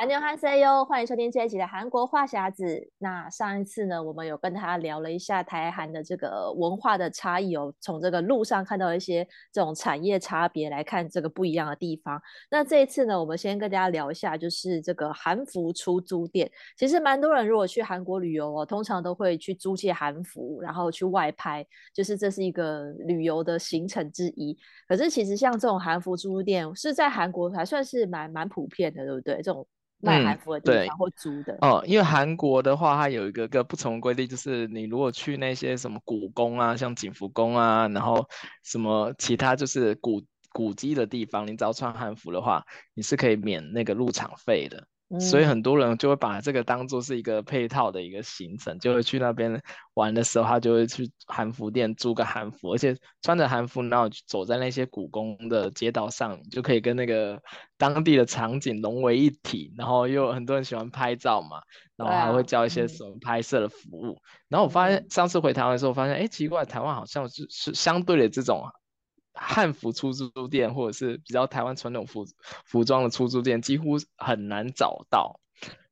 安妞哈塞哟，欢迎收听这一集的韩国话匣子。那上一次呢，我们有跟他聊了一下台韩的这个文化的差异哦，从这个路上看到一些这种产业差别来看这个不一样的地方。那这一次呢，我们先跟大家聊一下，就是这个韩服出租店。其实蛮多人如果去韩国旅游哦，通常都会去租借韩服，然后去外拍，就是这是一个旅游的行程之一。可是其实像这种韩服出租店是在韩国还算是蛮蛮普遍的，对不对？这种。卖韩服的地方或租的哦，因为韩国的话，它有一个个不同的规定，就是你如果去那些什么古宫啊，像景福宫啊，然后什么其他就是古古迹的地方，你只要穿韩服的话，你是可以免那个入场费的。所以很多人就会把这个当做是一个配套的一个行程，就会去那边玩的时候，他就会去韩服店租个韩服，而且穿着韩服，然后走在那些古宫的街道上，就可以跟那个当地的场景融为一体。然后又有很多人喜欢拍照嘛，然后还会教一些什么拍摄的服务。然后我发现上次回台湾的时候，发现哎，奇怪，台湾好像是是相对的这种。汉服出租店，或者是比较台湾传统服服装的出租店，几乎很难找到。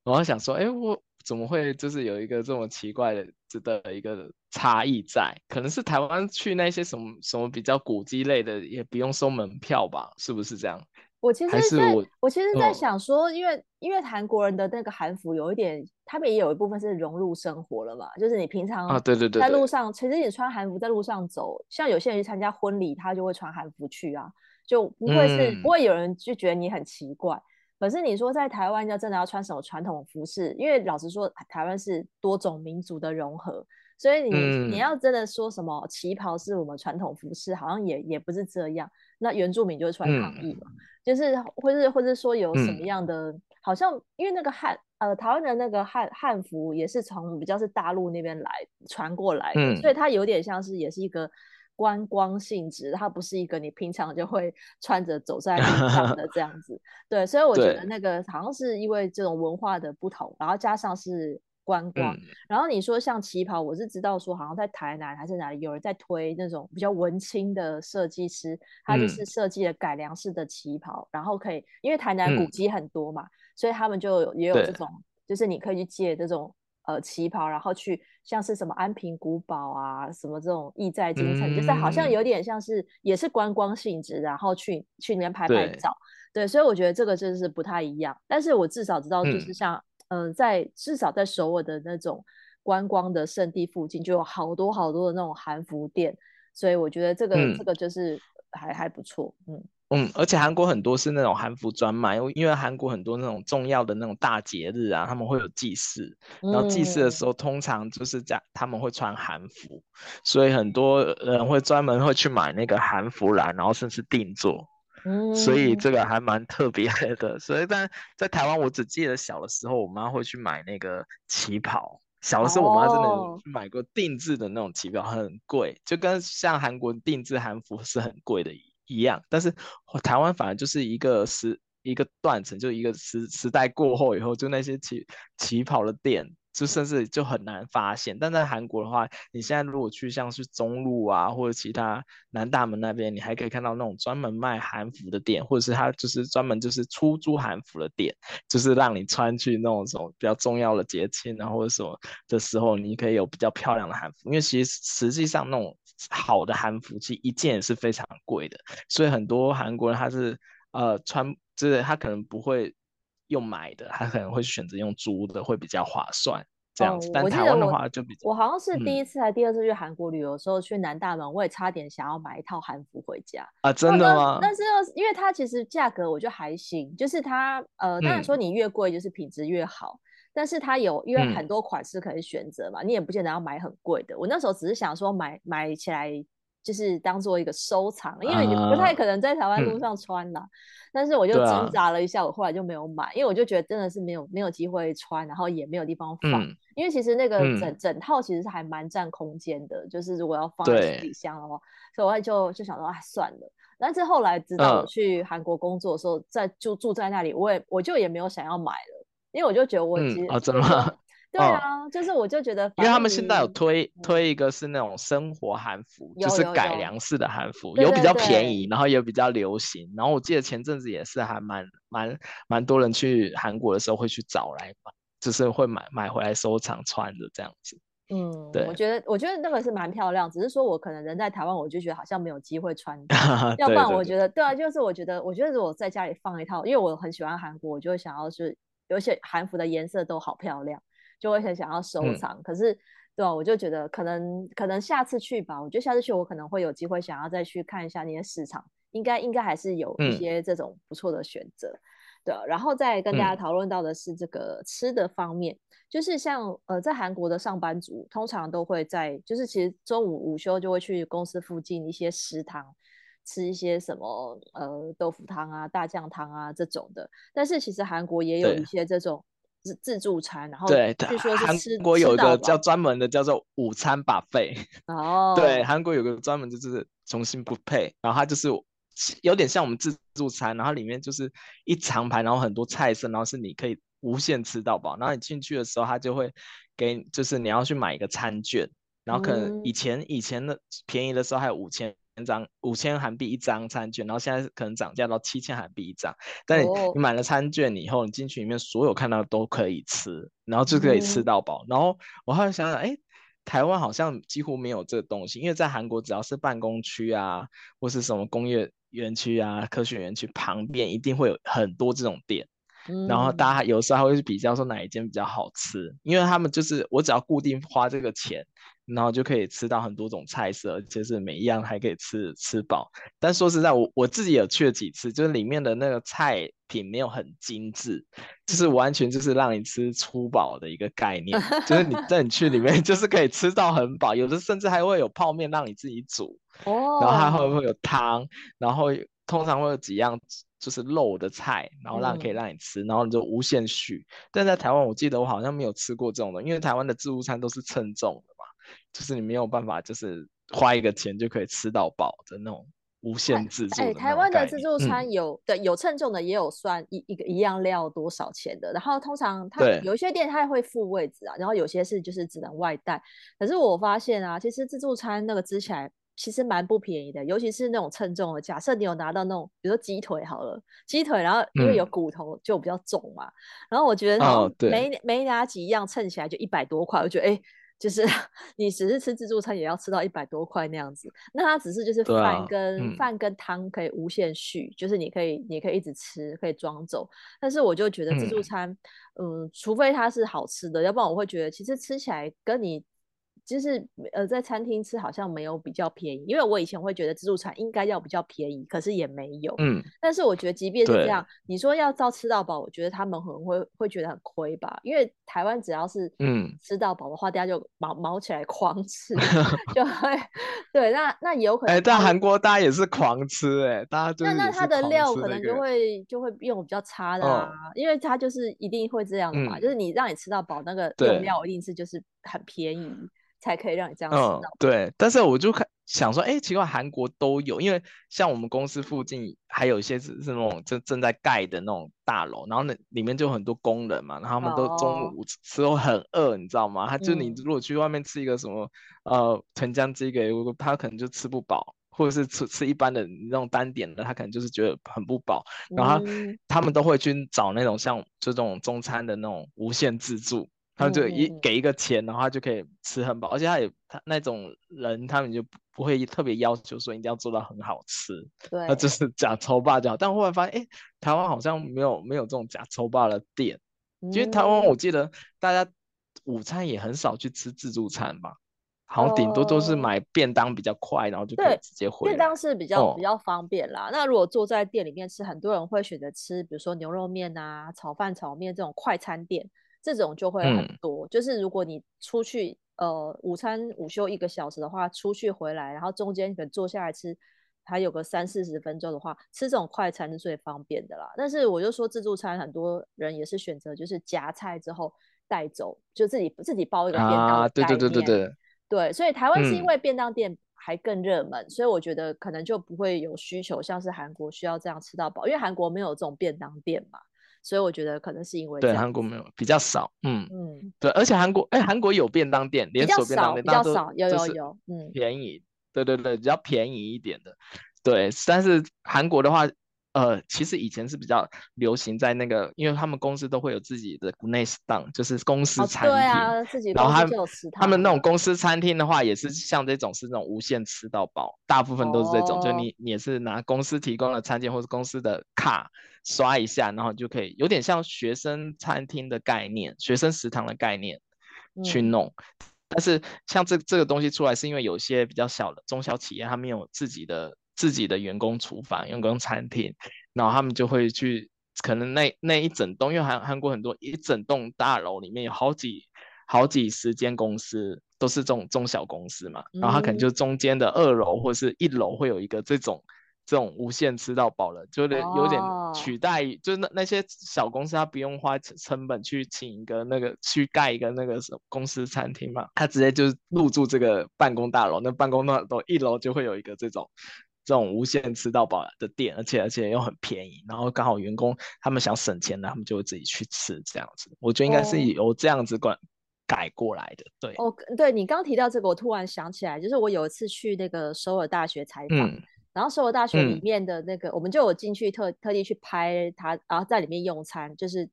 我还想说，哎，我怎么会就是有一个这么奇怪的的一个差异在？可能是台湾去那些什么什么比较古迹类的，也不用收门票吧？是不是这样？我其实在，我，我其实，在想说，嗯、因为因为韩国人的那个韩服有一点，他们也有一部分是融入生活了嘛，就是你平常啊，对对对，在路上，其实你穿韩服在路上走，像有些人去参加婚礼，他就会穿韩服去啊，就不会是、嗯、不会有人就觉得你很奇怪。可是你说在台湾要真的要穿什么传统服饰，因为老实说，台湾是多种民族的融合。所以你、嗯、你要真的说什么旗袍是我们传统服饰，好像也也不是这样。那原住民就会出来抗议嘛，嗯、就是或是或是说有什么样的，嗯、好像因为那个汉呃台湾的那个汉汉服也是从比较是大陆那边来传过来的，嗯、所以它有点像是也是一个观光性质，它不是一个你平常就会穿着走在路上的这样子。对，所以我觉得那个好像是因为这种文化的不同，然后加上是。观光，嗯、然后你说像旗袍，我是知道说好像在台南还是哪里有人在推那种比较文青的设计师，他就是设计了改良式的旗袍，嗯、然后可以因为台南古迹很多嘛，嗯、所以他们就也有这种，就是你可以去借这种呃旗袍，然后去像是什么安平古堡啊，什么这种意在京城，嗯、就是好像有点像是也是观光性质，然后去去那边拍拍照，对，对，所以我觉得这个真的是不太一样，但是我至少知道就是像。嗯在至少在首尔的那种观光的圣地附近，就有好多好多的那种韩服店，所以我觉得这个、嗯、这个就是还还不错，嗯。嗯，而且韩国很多是那种韩服专卖，因为韩国很多那种重要的那种大节日啊，他们会有祭祀，然后祭祀的时候通常就是这样，他们会穿韩服，所以很多人会专门会去买那个韩服来，然后甚至定做。嗯，所以这个还蛮特别的。所以，但在台湾，我只记得小的时候，我妈会去买那个旗袍。小的时候，我妈真的去买过定制的那种旗袍，很贵，就跟像韩国定制韩服是很贵的一样。但是台湾反而就是一个时一个断层，就一个时时代过后以后，就那些旗旗袍的店。就甚至就很难发现，但在韩国的话，你现在如果去像是中路啊，或者其他南大门那边，你还可以看到那种专门卖韩服的店，或者是他就是专门就是出租韩服的店，就是让你穿去那种什么比较重要的节庆啊，或者什么的时候，你可以有比较漂亮的韩服。因为其实实际上那种好的韩服，其实一件也是非常贵的，所以很多韩国人他是呃穿，就是他可能不会。用买的，他可能会选择用租的，会比较划算这样子。哦、但台湾的话就比较，我好像是第一次还第二次去韩国旅游的时候，嗯、去南大门，我也差点想要买一套韩服回家啊！真的吗？但是因为它其实价格我觉得还行，就是它呃，当然说你越贵就是品质越好，嗯、但是它有因为很多款式可以选择嘛，嗯、你也不见得要买很贵的。我那时候只是想说买买起来。就是当做一个收藏，因为你不太可能在台湾路上穿啦。Uh, 嗯、但是我就挣扎了一下，我后来就没有买，因为我就觉得真的是没有没有机会穿，然后也没有地方放。嗯、因为其实那个整、嗯、整套其实是还蛮占空间的，就是如果要放在行李箱的话，所以我就就想说，哎，算了。但是后来直到我去韩国工作的时候，在就住在那里，我也我就也没有想要买了，因为我就觉得我其实、嗯哦、真的对啊，就是我就觉得，因为他们现在有推推一个是那种生活韩服，就是改良式的韩服，有比较便宜，然后也比较流行。然后我记得前阵子也是还蛮蛮蛮多人去韩国的时候会去找来买，就是会买买回来收藏穿的这样子。嗯，对，我觉得我觉得那个是蛮漂亮，只是说我可能人在台湾，我就觉得好像没有机会穿。要不然我觉得，对啊，就是我觉得，我觉得如果在家里放一套，因为我很喜欢韩国，我就会想要是，有些韩服的颜色都好漂亮，就会很想要收藏。嗯、可是，对啊，我就觉得可能可能下次去吧，我觉得下次去我可能会有机会想要再去看一下那些市场，应该应该还是有一些这种不错的选择。嗯对，然后再跟大家讨论到的是这个吃的方面，嗯、就是像呃，在韩国的上班族通常都会在，就是其实中午午休就会去公司附近一些食堂吃一些什么呃豆腐汤啊、大酱汤啊这种的。但是其实韩国也有一些这种自自助餐，然后对，据说是吃，韩国有一个叫专门的叫做午餐 buffet 哦，对，韩国有个专门就是重新不配，然后它就是。有点像我们自助餐，然后里面就是一长排，然后很多菜色，然后是你可以无限吃到饱。然后你进去的时候，他就会给，就是你要去买一个餐券，然后可能以前、嗯、以前的便宜的时候还有五千张五千韩币一张餐券，然后现在可能涨价到七千韩币一张。但你、买了餐券以后，你进去里面所有看到的都可以吃，然后就可以吃到饱。嗯、然后我后来想想，哎。台湾好像几乎没有这个东西，因为在韩国只要是办公区啊，或是什么工业园区啊、科学园区旁边，一定会有很多这种店。嗯、然后大家有时候还会去比较说哪一间比较好吃，因为他们就是我只要固定花这个钱，然后就可以吃到很多种菜色，而且是每一样还可以吃吃饱。但说实在，我我自己有去了几次，就是里面的那个菜品没有很精致，就是完全就是让你吃粗饱的一个概念，就是你在你去里面就是可以吃到很饱，有的甚至还会有泡面让你自己煮，哦，然后还会会有汤，然后通常会有几样就是肉的菜，然后让可以让你吃，嗯、然后你就无限续。但在台湾，我记得我好像没有吃过这种的，因为台湾的自助餐都是称重的嘛，就是你没有办法就是花一个钱就可以吃到饱的那种。无限自助。哎，台湾的自助餐有、嗯、对有称重的，也有算一一个一样料多少钱的。然后通常它有一些店它会付位置啊，然后有些是就是只能外带。可是我发现啊，其实自助餐那个吃起来其实蛮不便宜的，尤其是那种称重的。假设你有拿到那种，比如说鸡腿好了，鸡腿，然后因为有骨头就比较重嘛，嗯、然后我觉得哦，没没拿几样称起来就一百多块，我觉得哎。就是 你只是吃自助餐也要吃到一百多块那样子，那它只是就是饭跟、啊嗯、饭跟汤可以无限续，就是你可以你可以一直吃，可以装走。但是我就觉得自助餐，嗯，嗯，除非它是好吃的，要不然我会觉得其实吃起来跟你。就是呃，在餐厅吃好像没有比较便宜，因为我以前会觉得自助餐应该要比较便宜，可是也没有。嗯。但是我觉得即便是这样，你说要照吃到饱，我觉得他们可能会会觉得很亏吧，因为台湾只要是嗯吃到饱的话，大家就毛毛起来狂吃，就会对。那那有可能。哎，但韩国大家也是狂吃哎，大家就那那他的料可能就会就会用比较差的啊，因为他就是一定会这样的嘛，就是你让你吃到饱，那个用料一定是就是很便宜。才可以让你这样子。嗯，对。但是我就看想说，哎、欸，奇怪，韩国都有，因为像我们公司附近还有一些是是那种正正在盖的那种大楼，然后那里面就有很多工人嘛，然后他们都中午时候很饿，你知道吗？他就你如果去外面吃一个什么、嗯、呃豚酱鸡给，他可能就吃不饱，或者是吃吃一般的那种单点的，他可能就是觉得很不饱，然后他们都会去找那种像这种中餐的那种无限自助。他们就一给一个钱，然后他就可以吃很饱，而且他也他那种人，他们就不会特别要求说一定要做到很好吃，对，那就是假抽霸就好。但后来发现，哎、欸，台湾好像没有没有这种假抽霸的店。其实台湾我记得大家午餐也很少去吃自助餐吧，好像顶多都是买便当比较快，然后就可以直接回。便当是比较比较方便啦。哦、那如果坐在店里面吃，很多人会选择吃，比如说牛肉面啊、炒饭、炒面这种快餐店。这种就会很多，嗯、就是如果你出去，呃，午餐午休一个小时的话，出去回来，然后中间可能坐下来吃，还有个三四十分钟的话，吃这种快餐是最方便的啦。但是我就说自助餐，很多人也是选择就是夹菜之后带走，就自己自己包一个便当。啊，对对对对对。对，所以台湾是因为便当店还更热门，嗯、所以我觉得可能就不会有需求，像是韩国需要这样吃到饱，因为韩国没有这种便当店嘛。所以我觉得可能是因为对韩国没有比较少，嗯嗯，对，而且韩国哎，韩国有便当店，连锁便当店比较少，有有有，嗯，便宜，对对对，比较便宜一点的，对，但是韩国的话。呃，其实以前是比较流行在那个，因为他们公司都会有自己的国内食堂，就是公司餐厅。哦、对啊，自己公司就有食堂。他们那种公司餐厅的话，也是像这种是那种无限吃到饱，大部分都是这种，哦、就你你也是拿公司提供的餐券或者公司的卡刷一下，然后就可以有点像学生餐厅的概念，学生食堂的概念去弄。嗯、但是像这这个东西出来，是因为有些比较小的中小企业，他们有自己的。自己的员工厨房、员工餐厅，然后他们就会去，可能那那一整栋，因为韩韩国很多一整栋大楼里面有好几好几十间公司，都是这种中小公司嘛，然后他可能就中间的二楼或是一楼会有一个这种这种无限吃到饱了，就有点有点取代，哦、就是那那些小公司他不用花成本去请一个那个去盖一个那个什么公司餐厅嘛，他直接就是入住这个办公大楼，那办公大楼一楼就会有一个这种。这种无限吃到饱的店，而且而且又很便宜，然后刚好员工他们想省钱的，他们就会自己去吃这样子。我觉得应该是由这样子管改过来的。对，哦，对你刚提到这个，我突然想起来，就是我有一次去那个首尔大学采访，嗯、然后首尔大学里面的那个，嗯、我们就有进去特特地去拍他，然后在里面用餐，就是。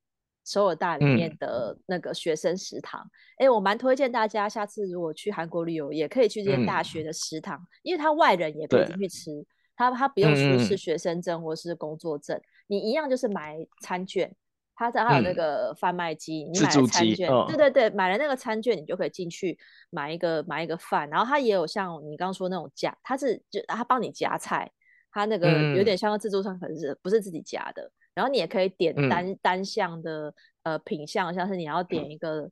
首尔大里面的那个学生食堂，哎、嗯，我蛮推荐大家，下次如果去韩国旅游，也可以去这些大学的食堂，嗯、因为他外人也可以进去吃，他他不用出示学生证或是工作证，嗯、你一样就是买餐券，他在还有那个贩卖机，嗯、你买了餐券，对对对，买了那个餐券，你就可以进去买一个买一个饭，然后他也有像你刚刚说那种夹，他是就他帮你夹菜，他那个有点像自助餐，可是不是自己夹的。然后你也可以点单、嗯、单项的呃品项，像是你要点一个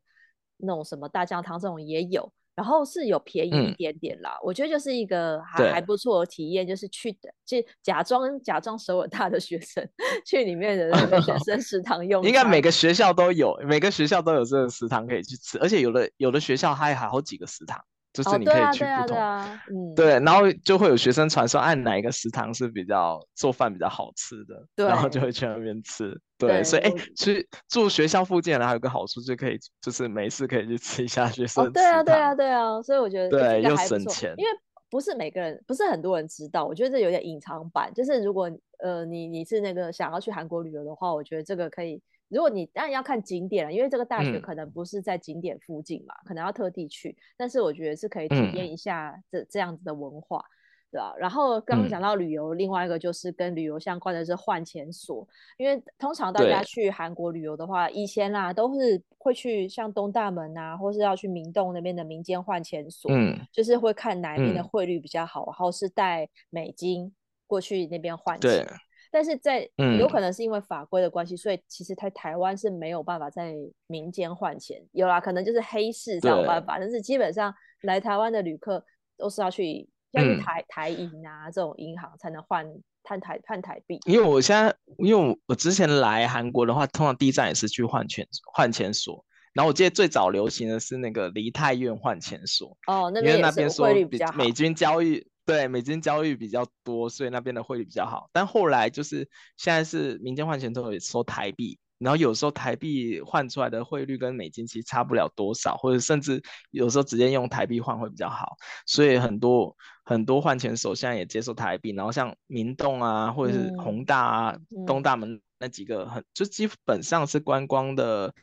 那种什么大酱汤这种也有，然后是有便宜一点点啦。嗯、我觉得就是一个还还不错的体验，就是去就假装假装首尔大的学生 去里面的那个学生食堂 用。应该每个学校都有，每个学校都有这个食堂可以去吃，而且有的有的学校还有好几个食堂。就是你可以去不同，对，然后就会有学生传说，按哪一个食堂是比较做饭比较好吃的，对然后就会去那边吃。对，对所以哎，去住学校附近的还有个好处，就可以就是没事可以去吃一下学生、哦。对啊，对啊，对啊，所以我觉得对又省钱，因为不是每个人，不是很多人知道。我觉得这有点隐藏版，就是如果呃你你是那个想要去韩国旅游的话，我觉得这个可以。如果你当然要看景点了，因为这个大学可能不是在景点附近嘛，嗯、可能要特地去。但是我觉得是可以体验一下这、嗯、这样子的文化，对吧？然后刚刚讲到旅游，嗯、另外一个就是跟旅游相关的是换钱所，因为通常大家去韩国旅游的话，对以前啦都是会去像东大门啊，或是要去明洞那边的民间换钱所，嗯、就是会看哪边的汇率比较好，嗯、然后是带美金过去那边换钱。但是在有可能是因为法规的关系，嗯、所以其实在台湾是没有办法在民间换钱。有啦，可能就是黑市才有办法，但是基本上来台湾的旅客都是要去要去台、嗯、台银啊这种银行才能换换台换台币。因为我现在因为我之前来韩国的话，通常第一站也是去换钱换钱所。然后我记得最早流行的是那个梨泰院换钱所。哦，那边因为那边说汇率比较好，美军交易。对，美金交易比较多，所以那边的汇率比较好。但后来就是现在是民间换钱都有收台币，然后有时候台币换出来的汇率跟美金其实差不了多少，或者甚至有时候直接用台币换会比较好。所以很多很多换钱手现在也接受台币，然后像明洞啊，或者是宏大啊、嗯、东大门那几个很就基本上是观光的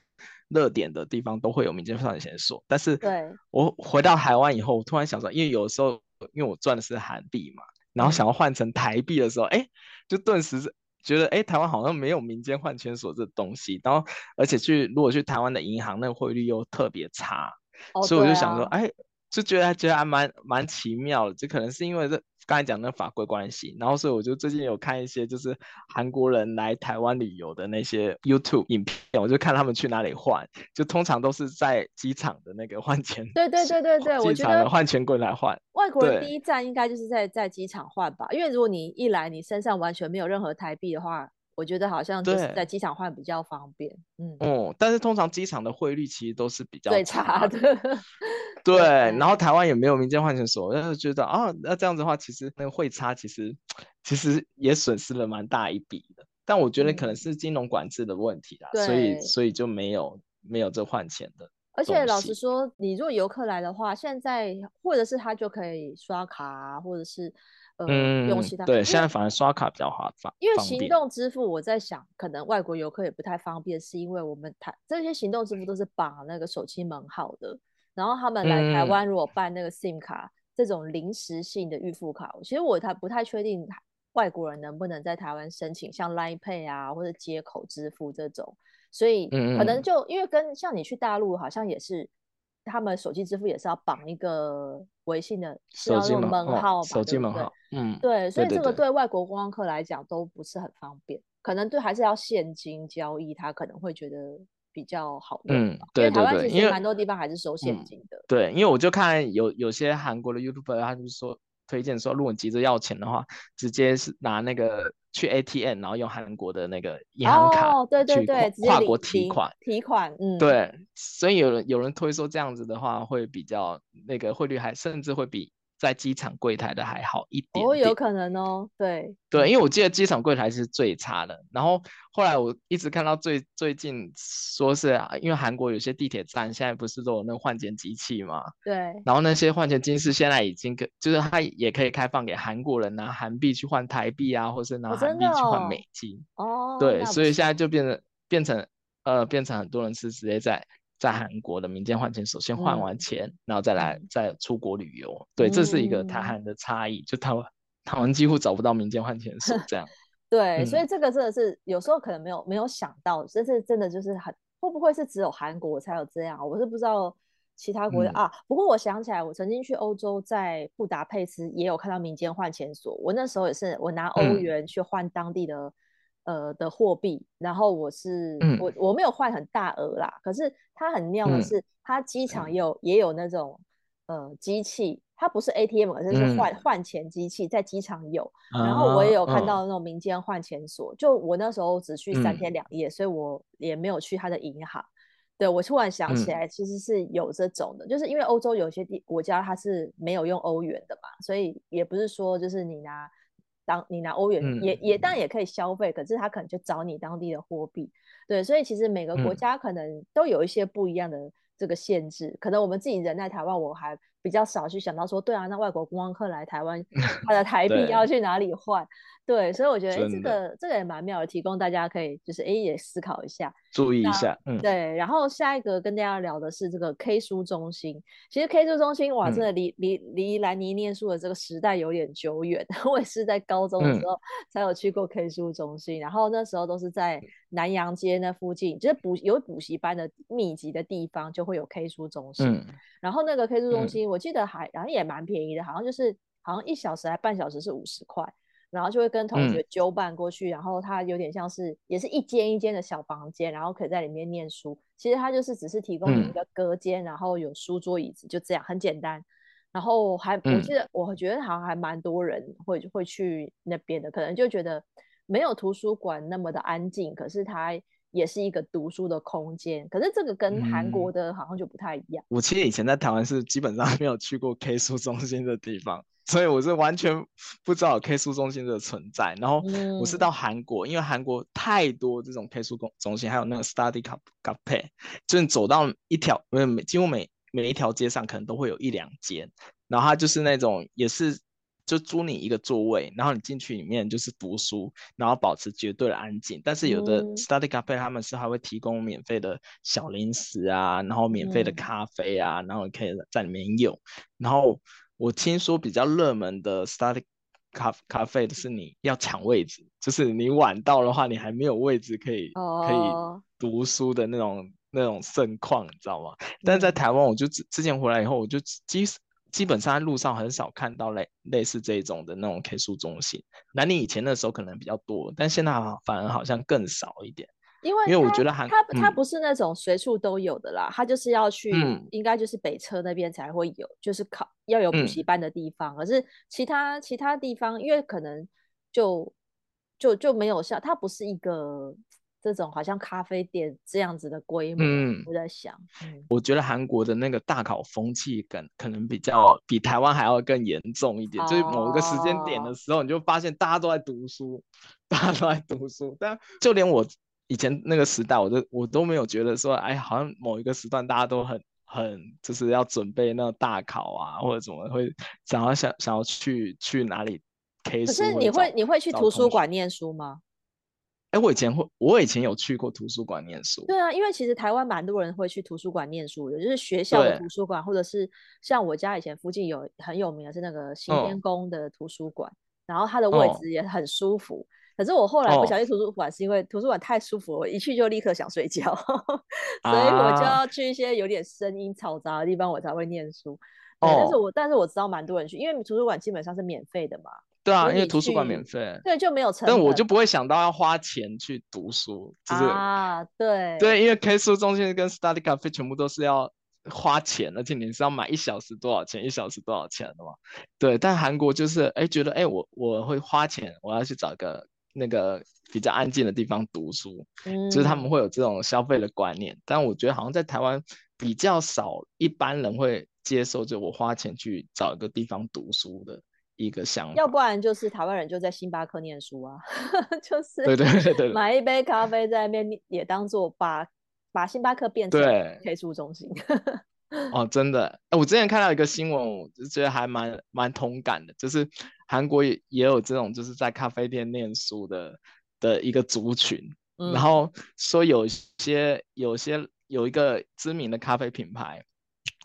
热点的地方都会有民间换钱所。但是我回到台湾以后，我突然想说，因为有时候。因为我赚的是韩币嘛，然后想要换成台币的时候，哎、嗯，就顿时觉得，哎，台湾好像没有民间换钱所这东西，然后而且去如果去台湾的银行，那个汇率又特别差，哦、所以我就想说，哎、啊，就觉得觉得还蛮蛮奇妙的，就可能是因为这。刚才讲那法规关系，然后所以我就最近有看一些就是韩国人来台湾旅游的那些 YouTube 影片，我就看他们去哪里换，就通常都是在机场的那个换钱。对对对对对，我觉得换钱柜来换。外国人第一站应该就是在在机场换吧，因为如果你一来你身上完全没有任何台币的话。我觉得好像就是在机场换比较方便，嗯哦，但是通常机场的汇率其实都是比较最差的，对。然后台湾也没有民间换钱所，但是觉得啊，那这样子的话，其实那个汇差其实其实也损失了蛮大一笔的。但我觉得可能是金融管制的问题啦，嗯、所以所以就没有没有这换钱的。而且老实说，你如果游客来的话，现在或者是他就可以刷卡啊，或者是呃、嗯、用其他。对，现在反而刷卡比较划算。因为行动支付，我在想，可能外国游客也不太方便，是因为我们台这些行动支付都是绑那个手机门号的，然后他们来台湾如果办那个 SIM 卡、嗯、这种临时性的预付卡，其实我还不太确定外国人能不能在台湾申请像 Line Pay 啊或者接口支付这种。所以可能就因为跟像你去大陆，好像也是他们手机支付也是要绑一个微信的手机门号吧，手机门号，嗯，对，所以这个对。外国观光客来讲都不是很方便，可能对还是要现金交易，他可能会觉得比较好用。嗯，对对对，因为蛮多地方还是收现金的。对，因为我就看有有些韩国的 YouTuber，他就是说推荐说，如果你急着要钱的话，直接是拿那个。去 ATM，然后用韩国的那个银行卡，哦，对对对，去跨国提款，提款，嗯，对，所以有人有人推说这样子的话会比较那个汇率还甚至会比。在机场柜台的还好一点，点，哦，有可能哦，对对，因为我记得机场柜台是最差的。然后后来我一直看到最最近说是啊因为韩国有些地铁站现在不是都有那个换钱机器嘛，对。然后那些换钱机是现在已经可，就是它也可以开放给韩国人拿韩币去换台币啊，或是拿韩币去换美金。哦。对，所以现在就变成变成呃变成很多人是直接在。在韩国的民间换钱，首先换完钱，嗯，然后再来再出国旅游。对，这是一个台韩的差异，嗯，就台湾台湾几乎找不到民间换钱所 这样。对，嗯，所以这个真的是有时候可能没有没有想到，这是真的就是很会不会是只有韩国才有这样？我是不知道其他国家，嗯，啊。不过我想起来，我曾经去欧洲，在布达佩斯也有看到民间换钱所。我那时候也是，我拿欧元去换当地的。嗯呃的货币，然后我是、嗯、我我没有换很大额啦，可是它很妙的是，嗯、它机场也有也有那种呃机器，它不是 ATM，而是是换、嗯、换钱机器，在机场有，然后我也有看到那种民间换钱所，啊、就我那时候只去三天两夜、嗯，所以我也没有去他的银行。对，我突然想起来，其实是有这种的，嗯、就是因为欧洲有些地国家它是没有用欧元的嘛，所以也不是说就是你拿。当你拿欧元、嗯、也也当然也可以消费，可是他可能就找你当地的货币，对，所以其实每个国家可能都有一些不一样的这个限制。嗯、可能我们自己人在台湾，我还比较少去想到说，对啊，那外国观光客来台湾，他的台币要去哪里换？对，所以我觉得这个这个也蛮妙的，提供大家可以就是哎也思考一下，注意一下。嗯，对。然后下一个跟大家聊的是这个 K 书中心。其实 K 书中心哇，真的离离离兰妮念书的这个时代有点久远。我也是在高中的时候才有去过 K 书中心，嗯、然后那时候都是在南洋街那附近，就是补有补习班的密集的地方就会有 K 书中心。嗯、然后那个 K 书中心，我记得还然后也蛮便宜的，好像就是好像一小时还半小时是五十块。然后就会跟同学揪伴过去，嗯，然后它有点像是，也是一间一间的小房间，然后可以在里面念书。其实它就是只是提供你一个隔间，嗯，然后有书桌椅子，就这样很简单。然后还我记得，我觉得好像还蛮多人会会去那边的，可能就觉得没有图书馆那么的安静，可是它也是一个读书的空间。可是这个跟韩国的好像就不太一样。嗯，我其实以前在台湾是基本上没有去过 K 书中心的地方。所以我是完全不知道 K 书中心的存在，然后我是到韩国，因为韩国太多这种 K 书中中心，还有那个 Study Cafe，就是走到一条，每几乎每每一条街上可能都会有一两间，然后它就是那种也是就租你一个座位，然后你进去里面就是读书，然后保持绝对的安静。但是有的 Study Cafe 他们是还会提供免费的小零食啊，然后免费的咖啡啊，然后你可以在里面用，然后。我听说比较热门的 study 咖咖啡的是你要抢位置，就是你晚到的话，你还没有位置可以、oh. 可以读书的那种那种盛况，你知道吗？但是在台湾，我就之之前回来以后，我就基基本上在路上很少看到类类似这种的那种 K 书中心。那你以前的时候可能比较多，但现在反而好像更少一点。因为因为我觉得韩它它不是那种随处都有的啦，它、嗯、就是要去、嗯，应该就是北车那边才会有，就是考要有补习班的地方。可、嗯、是其他其他地方，因为可能就就就没有像它不是一个这种好像咖啡店这样子的规模。嗯，我在想，嗯，我觉得韩国的那个大考风气感可能比较比台湾还要更严重一点。哦、就是某一个时间点的时候，你就发现大家都在读书，大家都在读书。但就连我以前那个时代，我都我都没有觉得说，哎，好像某一个时段大家都很很就是要准备那个大考啊，或者怎么会想要想想要去去哪里 K 书。可是你会你会去图书馆念书吗？哎，我以前会，我以前有去过图书馆念书。对啊，因为其实台湾蛮多人会去图书馆念书的，就是学校的图书馆，或者是像我家以前附近有很有名的是那个行天宫的图书馆，哦、然后它的位置也很舒服。哦、可是我后来不想去图书馆，是因为图书馆太舒服了，我一去就立刻想睡觉，所以我就要去一些有点声音嘈杂的地方，我才会念书。对，但是我、哦、但是我知道蛮多人去，因为图书馆基本上是免费的嘛。对啊，因为图书馆免费，对，就没有成本。但我就不会想到要花钱去读书，就是啊，对对，因为 K 书中心跟 Study Cafe 全部都是要花钱，而且你是要买一小时多少钱，一小时多少钱的嘛。对，但韩国就是哎，觉得哎，我我会花钱，我要去找个那个比较安静的地方读书，嗯，就是他们会有这种消费的观念。但我觉得好像在台湾比较少，一般人会接受就我花钱去找一个地方读书的。一个想法，要不然就是台湾人就在星巴克念书啊，就是对对对对，买一杯咖啡在那边也当做把把星巴克变成 K 书中心。哦，真的，哎，我之前看到一个新闻，我就觉得还蛮蛮同感的，就是韩国也也有这种就是在咖啡店念书的的一个族群，嗯、然后说有些有些有一个知名的咖啡品牌，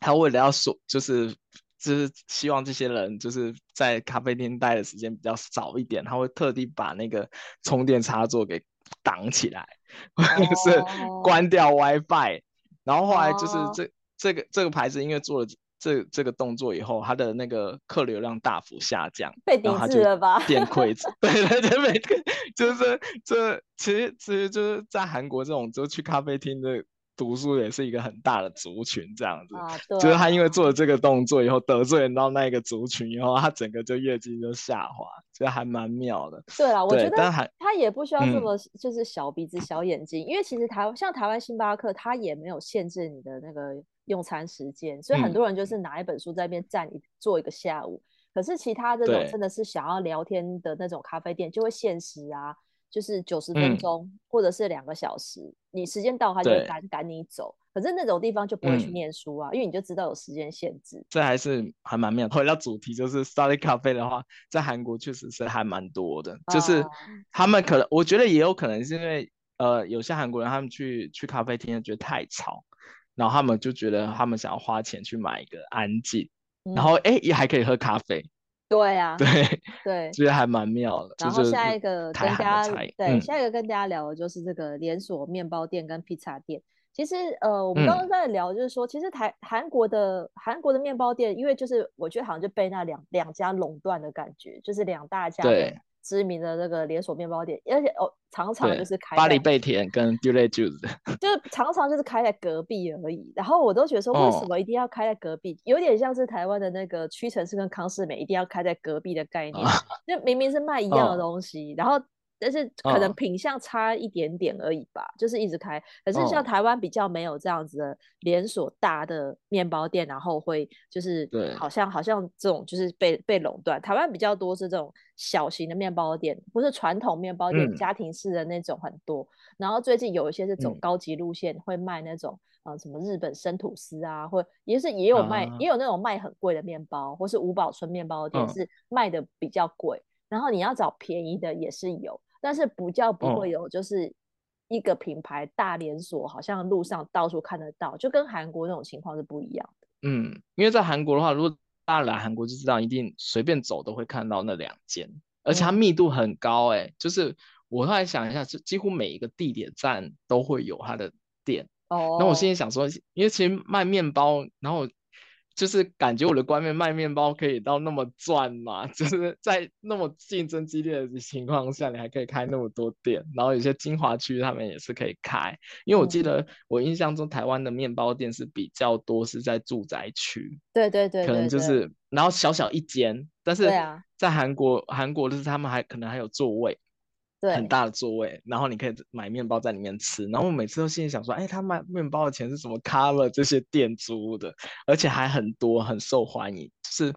他为了要说就是。就是希望这些人就是在咖啡店待的时间比较少一点，他会特地把那个充电插座给挡起来，或者是关掉 WiFi。然后后来就是这、oh. 这个这个牌子因为做了这这个动作以后，他的那个客流量大幅下降，被抵制了吧？变亏 对对对，每个就是这其实其实就是在韩国这种就去咖啡厅的。读书也是一个很大的族群，这样子，啊对啊，就是他因为做了这个动作以后得罪到那个族群以后，他整个就业绩就下滑，这还蛮妙的。对啊，我觉得他也不需要这么就是小鼻子小眼睛，嗯、因为其实台像台湾星巴克，他也没有限制你的那个用餐时间，所以很多人就是拿一本书在那边站一坐一个下午。可是其他这种真的是想要聊天的那种咖啡店，就会限时啊。就是九十分钟，嗯，或者是两个小时，你时间到他就赶赶你走。可是那种地方就不会去念书啊，嗯，因为你就知道有时间限制。这还是还蛮妙。回到主题，就是 study cafe 的话，在韩国确实是还蛮多的。就是他们可能，我觉得也有可能是因为，呃，有些韩国人他们去去咖啡厅觉得太吵，然后他们就觉得他们想要花钱去买一个安静，然后哎也还可以喝咖啡。对 呀、啊，对对，觉得还蛮妙的。然后下一个跟大家对、嗯，下一个跟大家聊的就是这个连锁面包店跟披萨店。其实呃，我们刚刚在聊，就是说，嗯、其实台韩国的韩国的面包店，因为就是我觉得好像就被那两两家垄断的感觉，就是两大家对。知名的那个连锁面包店，而且哦，常常就是开巴黎贝甜跟 Dule Juice，就是常常就是开在隔壁而已。然后我都觉得说，为什么一定要开在隔壁？哦、有点像是台湾的那个屈臣氏跟康士美一定要开在隔壁的概念。就、哦、明明是卖一样的东西，哦、然后。但是可能品相差一点点而已吧，哦，就是一直开。可是像台湾比较没有这样子的连锁大的面包店，然后会就是好像好像这种就是被被垄断。台湾比较多是这种小型的面包店，不是传统面包店，家庭式的那种很多，嗯。然后最近有一些是走高级路线，会卖那种呃什么日本生吐司啊，或也是也有卖，啊，也有那种卖很贵的面包，或是五宝村面包店是卖的比较贵，嗯。然后你要找便宜的也是有。但是不叫不会有，就是一个品牌大连锁，好像路上到处看得到，就跟韩国那种情况是不一样的。嗯，因为在韩国的话，如果大家来韩国就知道，一定随便走都会看到那两间，而且它密度很高哎。就是我后来想一下，就几乎每一个地铁站都会有它的店。哦。那我现在想说，因为其实卖面包，然后。就是感觉我的观念卖面包可以到那么赚嘛？就是在那么竞争激烈的情况下，你还可以开那么多店，然后有些精华区他们也是可以开。因为我记得我印象中台湾的面包店是比较多是在住宅区，对对对，对，可能就是然后小小一间，但是在韩国韩国就是他们还可能还有座位，很大的座位，然后你可以买面包在里面吃。然后我每次都心里想说，哎，他卖面包的钱是怎么 cover 这些店租的？而且还很多，很受欢迎。就是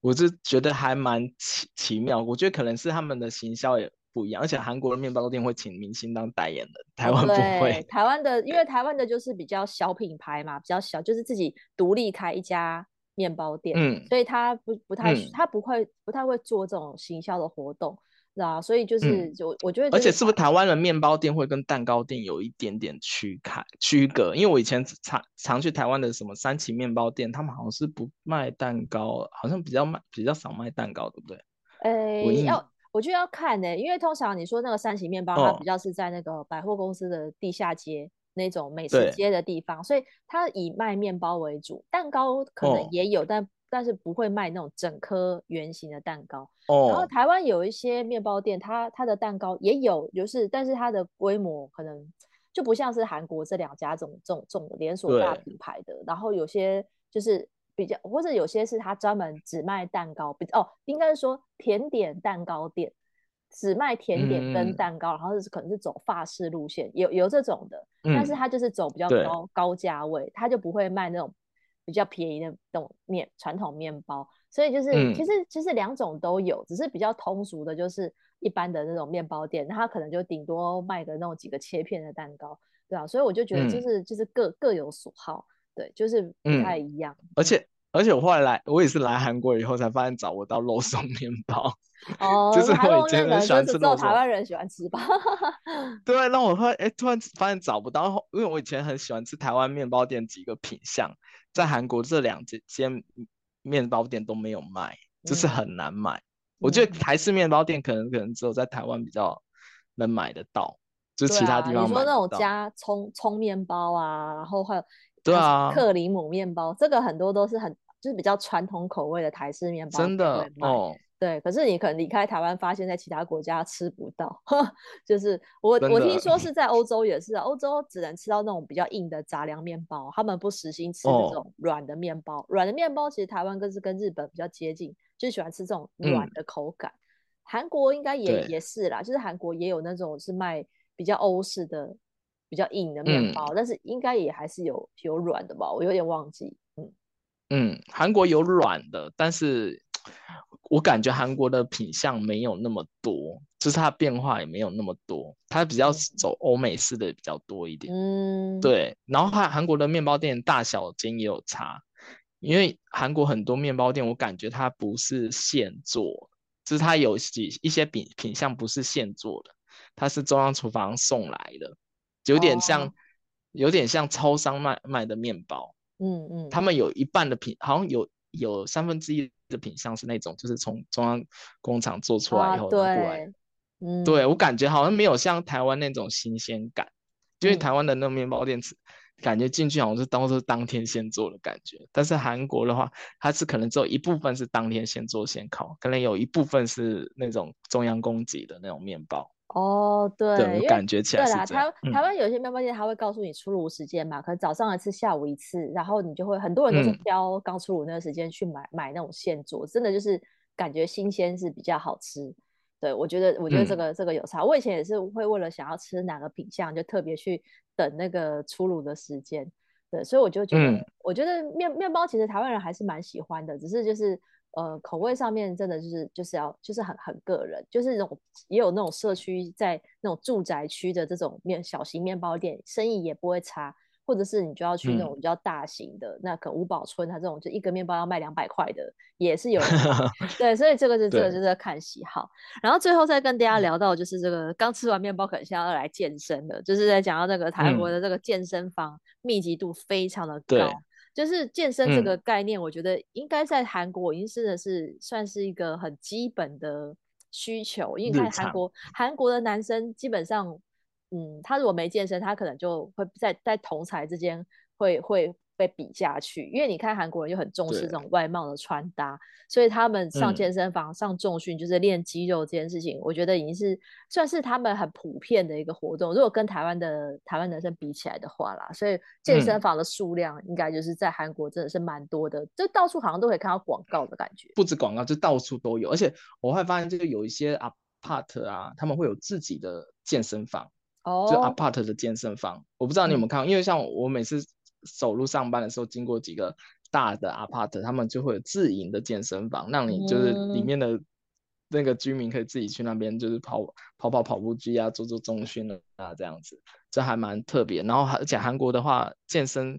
我就觉得还蛮奇奇妙。我觉得可能是他们的行销也不一样，而且韩国的面包店会请明星当代言的，台湾不会。台湾的，因为台湾的就是比较小品牌嘛，比较小，就是自己独立开一家面包店，嗯，所以他不不太，他、嗯、不会不太会做这种行销的活动，是啊，所以就是就、嗯、我觉得，而且是不是台湾的面包店会跟蛋糕店有一点点区开区隔？因为我以前常常去台湾的什么三旗面包店，他们好像是不卖蛋糕，好像比较卖比较少卖蛋糕，对不对？哎、欸，要。我就要看呢、欸，因为通常你说那个三旗面包，它比较是在那个百货公司的地下街、哦、那种美食街的地方，所以它以卖面包为主，蛋糕可能也有，哦、但但是不会卖那种整颗圆形的蛋糕。哦、然后台湾有一些面包店，它它的蛋糕也有，就是但是它的规模可能就不像是韩国这两家这种这种这种连锁大品牌的，然后有些就是。比较或者有些是它专门只卖蛋糕，比哦，应该是说甜点蛋糕店，只卖甜点跟蛋糕，嗯、然后是可能是走法式路线，有有这种的，嗯、但是它就是走比较高高价位，它就不会卖那种比较便宜的那种面传统面包，所以就是、嗯、其实其实两种都有，只是比较通俗的就是一般的那种面包店，它可能就顶多卖个那种几个切片的蛋糕，对啊，所以我就觉得就是、嗯、就是各各有所好。对，就是不太一样。嗯、而且而且我后来来，我也是来韩国以后才发现找不到肉松面包。哦，就是我以前很喜欢吃肉松，台湾人喜欢吃吧？对，那我后来哎，突然发现找不到，因为我以前很喜欢吃台湾面包店几个品相，在韩国这两间面包店都没有卖，就是很难买。嗯、我觉得台式面包店可能可能只有在台湾比较能买得到，就是其他地方买不到。你说那种加葱葱面包啊，然后还有。对啊，克里姆面包这个很多都是很就是比较传统口味的台式面包，真的哦。对，可是你可能离开台湾，发现在其他国家吃不到。就是我我听说是在欧洲也是，欧洲只能吃到那种比较硬的杂粮面包，他们不实行吃那种软的面包。软、哦、的面包其实台湾更是跟日本比较接近，就喜欢吃这种软的口感。嗯、韩国应该也也是啦，就是韩国也有那种是卖比较欧式的。比较硬的面包，嗯、但是应该也还是有有软的吧，我有点忘记。嗯嗯，韩国有软的，但是我感觉韩国的品相没有那么多，就是它变化也没有那么多，它比较走欧美式的比较多一点。嗯，对。然后它韩国的面包店大小间也有差，因为韩国很多面包店，我感觉它不是现做，就是它有几一些品品相不是现做的，它是中央厨房送来的。有点像，oh. 有点像超商卖卖的面包，嗯嗯，他们有一半的品，好像有有三分之一的品相是那种，就是从中央工厂做出来以后拿过来，啊、对，嗯，对我感觉好像没有像台湾那种新鲜感，因为台湾的那种面包店，感觉进去好像是都是当天现做的感觉，但是韩国的话，它是可能只有一部分是当天现做现烤，可能有一部分是那种中央供给的那种面包。哦，对，对，我感觉起来。对啦，台台湾有些面包店，他会告诉你出炉时间嘛，嗯、可能早上一次，下午一次，然后你就会很多人都是挑刚出炉那个时间去买、嗯、买那种现做，真的就是感觉新鲜是比较好吃。对，我觉得我觉得这个、嗯、这个有差。我以前也是会为了想要吃哪个品相，就特别去等那个出炉的时间。对，所以我就觉得，嗯、我觉得面面包其实台湾人还是蛮喜欢的，只是就是。呃，口味上面真的就是就是要就是很很个人，就是那种也有那种社区在那种住宅区的这种面小型面包店，生意也不会差，或者是你就要去那种比较大型的，嗯、那可五宝村它这种就一个面包要卖两百块的，也是有人 对，所以这个是这个就是在看喜好。然后最后再跟大家聊到就是这个刚吃完面包，可能现在要来健身的，就是在讲到这个台湾的这个健身房密集度非常的高。嗯就是健身这个概念，我觉得应该在韩国已经是的是算是一个很基本的需求，因为你看韩国韩国的男生基本上，嗯，他如果没健身，他可能就会在在同才之间会会。被比下去，因为你看韩国人就很重视这种外貌的穿搭，所以他们上健身房、嗯、上重训就是练肌肉这件事情，我觉得已经是算是他们很普遍的一个活动。如果跟台湾的台湾男生比起来的话啦，所以健身房的数量应该就是在韩国真的是蛮多的，嗯、就到处好像都可以看到广告的感觉。不止广告，就到处都有，而且我会发现这个有一些啊。apart 啊，他们会有自己的健身房，哦，就 apart 的健身房。我不知道你有没有看因为像我每次走路上班的时候，经过几个大的 apart，他们就会有自营的健身房，让你就是里面的那个居民可以自己去那边就是跑跑跑跑步机啊，做做中训啊这样子，这还蛮特别。然后而且韩国的话，健身。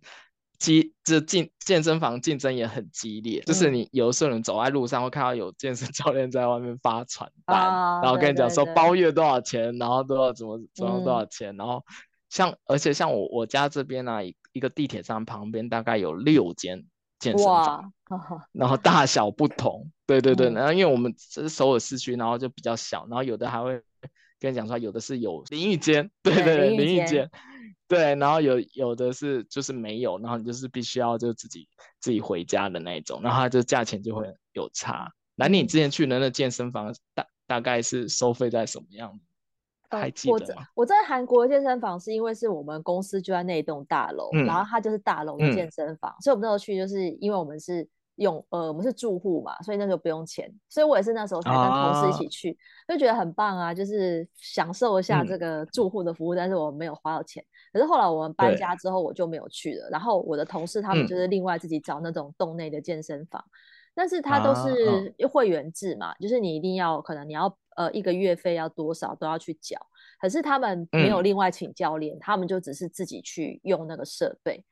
激这进健身房竞争也很激烈，嗯、就是你有时候你走在路上会看到有健身教练在外面发传单，啊、然后跟你讲说包月多少钱，对对对，然后都要怎么怎么多少钱，嗯、然后像而且像我我家这边呢、啊，一个地铁站旁边大概有六间健身房，然后大小不同，对对对，嗯、然后因为我们这是首尔市区，然后就比较小，然后有的还会跟你讲说有的是有淋浴间，对对对，淋浴间。对，然后有有的是就是没有，然后你就是必须要就自己自己回家的那一种，然后它就价钱就会有差。那你之前去的那健身房大大概是收费在什么样的？还记得吗？我在我在韩国健身房是因为是我们公司就在那栋大楼，嗯、然后它就是大楼的健身房，嗯、所以我们那时候去就是因为我们是。用呃，我们是住户嘛，所以那时候不用钱，所以我也是那时候才跟同事一起去，啊、就觉得很棒啊，就是享受一下这个住户的服务，嗯、但是我没有花到钱。可是后来我们搬家之后，我就没有去了。然后我的同事他们就是另外自己找那种洞内的健身房，嗯、但是它都是会员制嘛，啊、就是你一定要可能你要呃一个月费要多少都要去缴，可是他们没有另外请教练，嗯、他们就只是自己去用那个设备。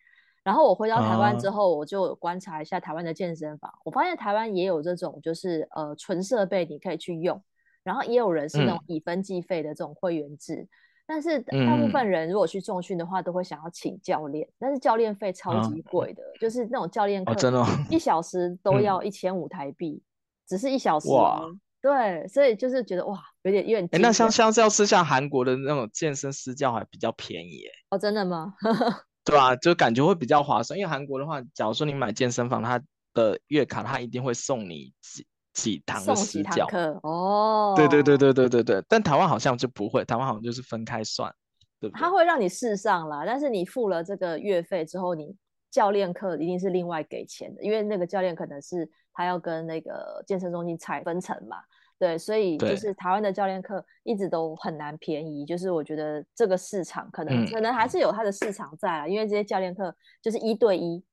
然后我回到台湾之后，我就观察一下台湾的健身房，uh, 我发现台湾也有这种，就是呃纯设备你可以去用，然后也有人是那种以分计费的这种会员制，嗯、但是大部分人如果去重训的话，都会想要请教练，嗯、但是教练费超级贵的，uh, 就是那种教练课一小时。都要一千五台币，嗯、只是一小时，哇对，所以就是觉得哇，有点有点。哎，那像像是像韩国的那种健身私教还比较便宜哎，哦，真的吗？对吧、啊？就感觉会比较划算，因为韩国的话，假如说你买健身房，它的月卡它一定会送你几几堂的私教课哦。对对对对对对对，但台湾好像就不会，台湾好像就是分开算，对不对？他会让你试上啦，但是你付了这个月费之后，你教练课一定是另外给钱的，因为那个教练可能是他要跟那个健身中心拆分成嘛。对，所以就是台湾的教练课一直都很难便宜，就是我觉得这个市场可能、嗯、可能还是有它的市场在啊，因为这些教练课就是一对一，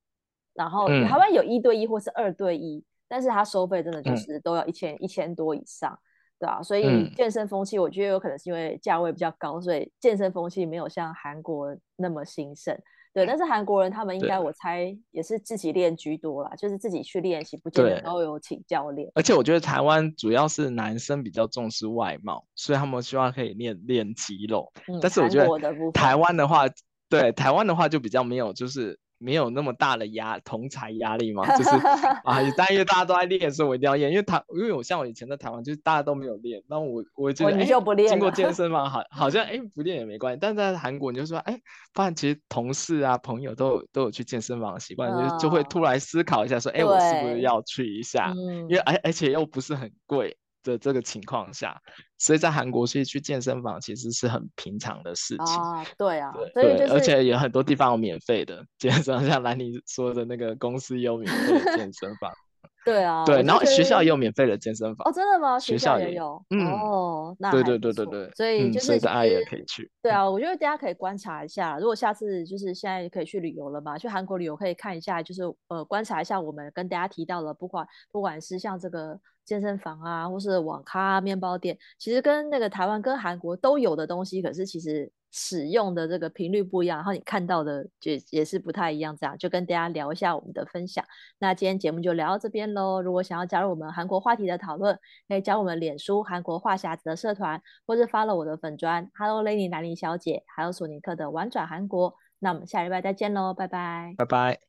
然后台湾有一对一或是二对一，嗯、但是它收费真的就是都要一千、嗯、一千多以上，对啊，所以健身风气我觉得有可能是因为价位比较高，所以健身风气没有像韩国那么兴盛。对，但是韩国人他们应该我猜也是自己练居多啦，就是自己去练习，不见得都有请教练。而且我觉得台湾主要是男生比较重视外貌，所以他们希望可以练练肌肉。嗯、但是我觉得台湾的话，对台湾的话就比较没有，就是。没有那么大的压同侪压力嘛，就是 啊，但因为大家都在练，所以我一定要练。因为台，因为我像我以前在台湾，就是大家都没有练，那我我觉得哎，经过健 身嘛，好，好像哎不练也没关系。但是在韩国，你就说哎，发现其实同事啊朋友都有都有去健身房的习惯，就就会突然思考一下说，哎，我是不是要去一下？因为而而且又不是很贵。的这个情况下，所以在韩国其实去健身房其实是很平常的事情啊。对啊，对，而且有很多地方有免费的健身房，像兰妮说的那个公司也有免费的健身房。对啊，对，然后学校也有免费的健身房哦，真的吗？学校也有，嗯，哦，那对对对对对，所以就是大家也可以去。对啊，我觉得大家可以观察一下，如果下次就是现在可以去旅游了嘛，去韩国旅游可以看一下，就是呃观察一下我们跟大家提到了，不管不管是像这个健身房啊，或是网咖、面包店，其实跟那个台湾跟韩国都有的东西，可是其实。使用的这个频率不一样，然后你看到的就也是不太一样，这样就跟大家聊一下我们的分享。那今天节目就聊到这边喽。如果想要加入我们韩国话题的讨论，可以加入我们脸书韩国话匣子的社团，或是发了我的粉砖 Hello Lenny 兰妮小姐，还有索尼克的玩转韩国。那我们下礼拜再见喽，拜拜，拜拜。